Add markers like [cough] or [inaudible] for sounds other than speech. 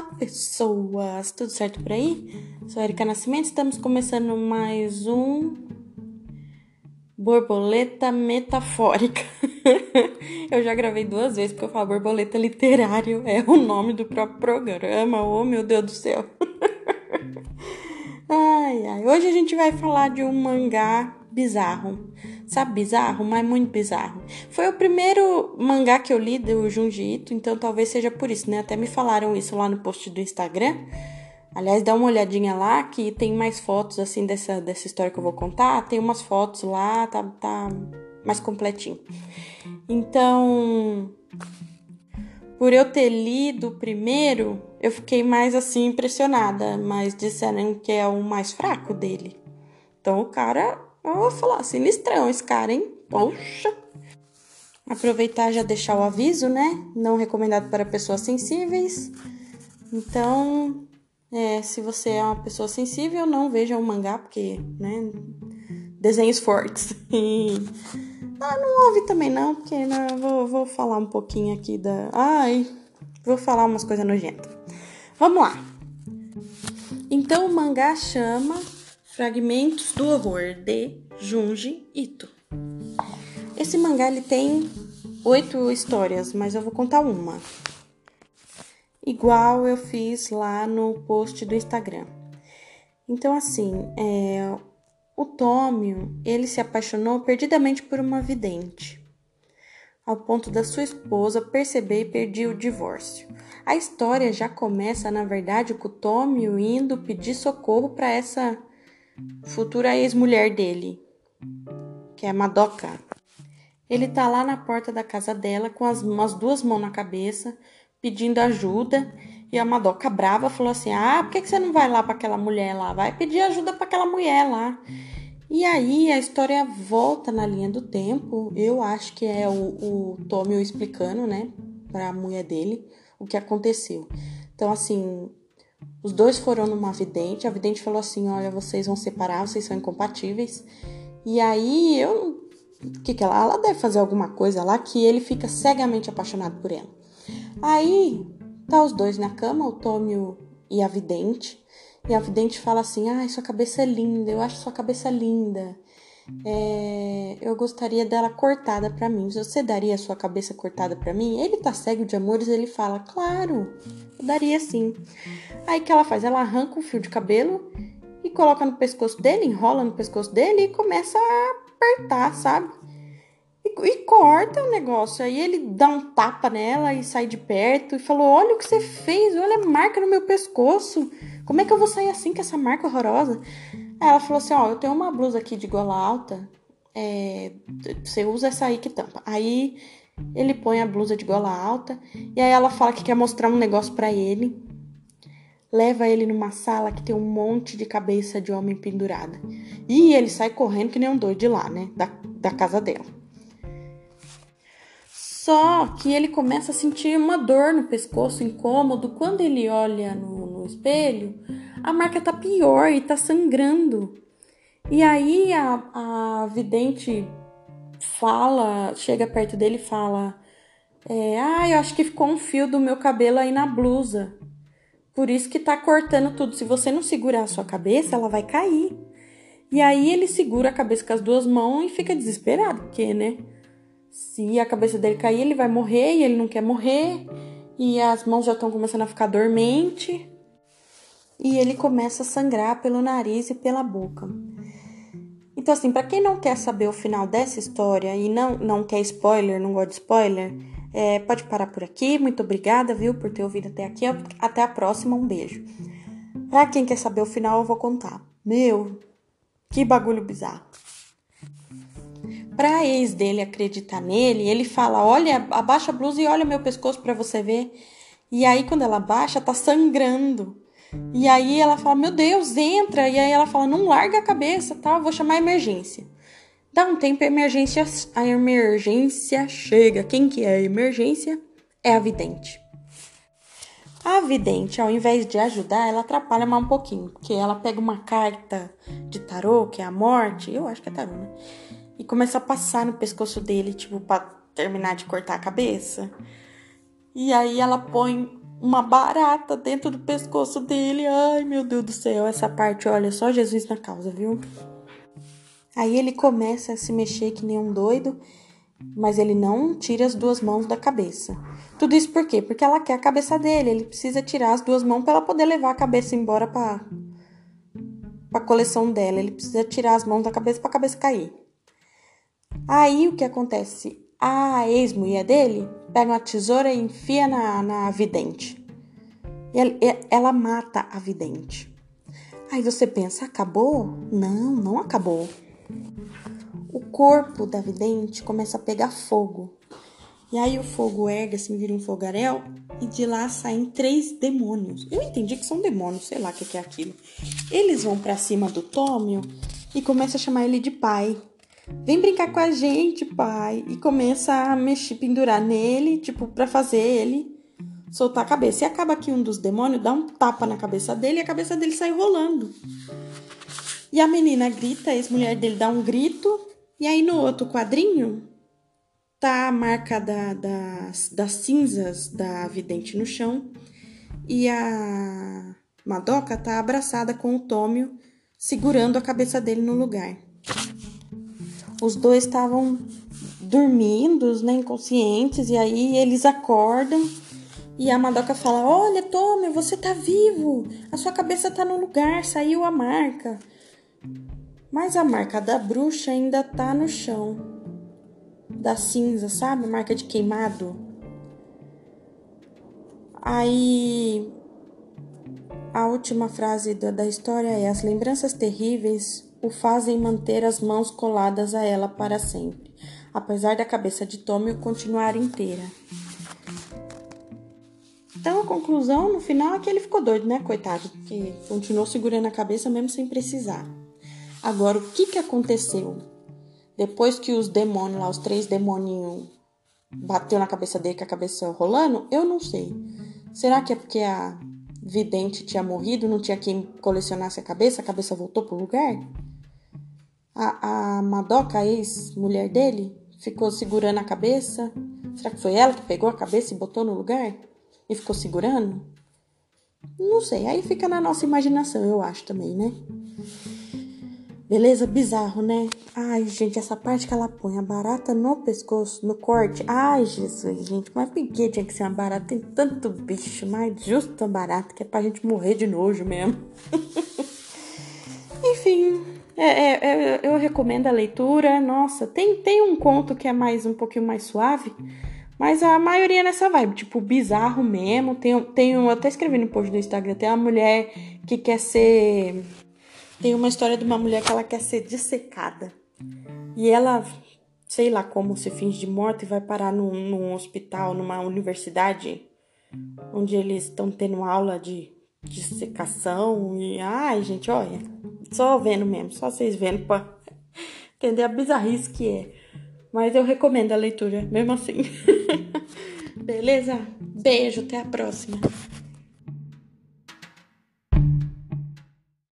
Olá, pessoas! Tudo certo por aí? Sou Erika Nascimento, estamos começando mais um Borboleta Metafórica. [laughs] eu já gravei duas vezes porque eu falo borboleta literário, é o nome do próprio programa. Oh, meu Deus do céu! [laughs] ai, ai. Hoje a gente vai falar de um mangá bizarro. Sabe, bizarro, mas muito bizarro. Foi o primeiro mangá que eu li do Junji Ito, então talvez seja por isso, né? Até me falaram isso lá no post do Instagram. Aliás, dá uma olhadinha lá que tem mais fotos assim dessa, dessa história que eu vou contar. Tem umas fotos lá, tá, tá mais completinho. Então, por eu ter lido o primeiro, eu fiquei mais assim impressionada, mas disseram que é o mais fraco dele. Então o cara vou falar, sinistrão esse cara, hein? Poxa! Aproveitar já deixar o aviso, né? Não recomendado para pessoas sensíveis. Então, é, se você é uma pessoa sensível, não veja o mangá, porque, né? Desenhos fortes. [laughs] Ah, não ouve também não, porque né, vou, vou falar um pouquinho aqui da. Ai, vou falar umas coisas nojentas. Vamos lá. Então o mangá chama Fragmentos do Horror de Junji Ito. Esse mangá ele tem oito histórias, mas eu vou contar uma. Igual eu fiz lá no post do Instagram. Então, assim, é, o Tômio, ele se apaixonou perdidamente por uma vidente, ao ponto da sua esposa perceber e pedir o divórcio. A história já começa, na verdade, com o Tômio indo pedir socorro para essa futura ex-mulher dele, que é a Madoka. Ele tá lá na porta da casa dela com as, as duas mãos na cabeça, pedindo ajuda. E a Madoka brava falou assim: Ah, por que, que você não vai lá para aquela mulher lá? Vai pedir ajuda para aquela mulher lá. E aí a história volta na linha do tempo. Eu acho que é o, o explicando, né, pra mulher dele o que aconteceu. Então, assim, os dois foram numa vidente, a vidente falou assim: Olha, vocês vão separar, vocês são incompatíveis. E aí eu. O que, que ela? Ela deve fazer alguma coisa lá que ele fica cegamente apaixonado por ela. Aí tá os dois na cama, o Tômio e a vidente. E a vidente fala assim: Ai, sua cabeça é linda, eu acho sua cabeça linda. É, eu gostaria dela cortada para mim. Você daria a sua cabeça cortada para mim? Ele tá cego de amores, ele fala: Claro, eu daria sim. Aí que ela faz? Ela arranca um fio de cabelo e coloca no pescoço dele, enrola no pescoço dele e começa a apertar, sabe? E, e, corta o negócio. Aí ele dá um tapa nela e sai de perto e falou: Olha o que você fez, olha a marca no meu pescoço. Como é que eu vou sair assim com essa marca horrorosa? Aí ela falou assim: Ó, eu tenho uma blusa aqui de gola alta. É, você usa essa aí que tampa. Aí ele põe a blusa de gola alta e aí ela fala que quer mostrar um negócio para ele leva ele numa sala que tem um monte de cabeça de homem pendurada. E ele sai correndo que nem um doido de lá, né? Da, da casa dela. Só que ele começa a sentir uma dor no pescoço, incômodo. Quando ele olha no, no espelho, a marca tá pior e tá sangrando. E aí a, a vidente fala, chega perto dele e fala: é, Ah, eu acho que ficou um fio do meu cabelo aí na blusa. Por isso que tá cortando tudo. Se você não segurar a sua cabeça, ela vai cair. E aí ele segura a cabeça com as duas mãos e fica desesperado, porque, né? Se a cabeça dele cair, ele vai morrer e ele não quer morrer. E as mãos já estão começando a ficar dormente. E ele começa a sangrar pelo nariz e pela boca. Então, assim, para quem não quer saber o final dessa história e não, não quer spoiler, não gosta de spoiler, é, pode parar por aqui. Muito obrigada, viu, por ter ouvido até aqui. Até a próxima. Um beijo. Pra quem quer saber o final, eu vou contar. Meu, que bagulho bizarro. Pra ex dele acreditar nele, ele fala: Olha, abaixa a blusa e olha meu pescoço para você ver. E aí, quando ela abaixa, tá sangrando. E aí ela fala: Meu Deus, entra. E aí ela fala: Não larga a cabeça, tá? Vou chamar a emergência. Dá um tempo, a emergência, a emergência chega. Quem que é a emergência? É a vidente. A vidente, ao invés de ajudar, ela atrapalha mais um pouquinho, porque ela pega uma carta de tarô, que é a morte, eu acho que é tarô, né? E começa a passar no pescoço dele, tipo, pra terminar de cortar a cabeça. E aí ela põe uma barata dentro do pescoço dele. Ai, meu Deus do céu, essa parte, olha, só Jesus na causa, viu? Aí ele começa a se mexer que nem um doido, mas ele não tira as duas mãos da cabeça. Tudo isso por quê? Porque ela quer a cabeça dele, ele precisa tirar as duas mãos para ela poder levar a cabeça embora para a coleção dela. Ele precisa tirar as mãos da cabeça para a cabeça cair. Aí o que acontece? A ex-mulher dele pega uma tesoura e enfia na, na vidente. Ela, ela mata a vidente. Aí você pensa, acabou? Não, não acabou. O corpo da vidente começa a pegar fogo. E aí o fogo ergue, assim, vira um fogaréu, e de lá saem três demônios. Eu entendi que são demônios, sei lá o que é aquilo. Eles vão para cima do Tômio e começam a chamar ele de pai. Vem brincar com a gente, pai. E começa a mexer, pendurar nele, tipo, para fazer ele soltar a cabeça. E acaba que um dos demônios dá um tapa na cabeça dele e a cabeça dele sai rolando. E a menina grita, a ex-mulher dele dá um grito. E aí no outro quadrinho tá a marca da, das, cinzas da vidente no chão. E a Madoka tá abraçada com o Tômio, segurando a cabeça dele no lugar. Os dois estavam dormindo, né, inconscientes, e aí eles acordam e a Madoka fala: Olha, Tommy, você tá vivo, a sua cabeça tá no lugar, saiu a marca. Mas a marca da bruxa ainda tá no chão, da cinza, sabe? Marca de queimado. Aí a última frase da, da história é: As lembranças terríveis o fazem manter as mãos coladas a ela para sempre, apesar da cabeça de Tommy continuar inteira. Então a conclusão no final é que ele ficou doido, né, coitado, porque continuou segurando a cabeça mesmo sem precisar. Agora, o que que aconteceu? Depois que os demônios lá, os três demoninhos, bateu na cabeça dele com a cabeça rolando, eu não sei. Será que é porque a vidente tinha morrido, não tinha quem colecionasse a cabeça, a cabeça voltou pro lugar? A, a Madoka, a ex-mulher dele, ficou segurando a cabeça. Será que foi ela que pegou a cabeça e botou no lugar? e ficou segurando? Não sei, aí fica na nossa imaginação, eu acho também, né? Beleza? Bizarro, né? Ai, gente, essa parte que ela põe a barata no pescoço, no corte. Ai, Jesus, gente, mas por que tinha que ser uma barata? Tem tanto bicho, mas justo a barata, que é pra gente morrer de nojo mesmo. [laughs] Enfim, é, é, é, eu recomendo a leitura. Nossa, tem, tem um conto que é mais um pouquinho mais suave mas a maioria é nessa vibe, tipo, bizarro mesmo. Tem, tem eu até escrevi no post do Instagram, tem uma mulher que quer ser. Tem uma história de uma mulher que ela quer ser dissecada. E ela, sei lá como, se finge de morta e vai parar num, num hospital, numa universidade, onde eles estão tendo aula de dissecação. E, ai, gente, olha, só vendo mesmo, só vocês vendo pra [laughs] entender a bizarrice que é. Mas eu recomendo a leitura, mesmo assim. [laughs] Beleza? Beijo, até a próxima.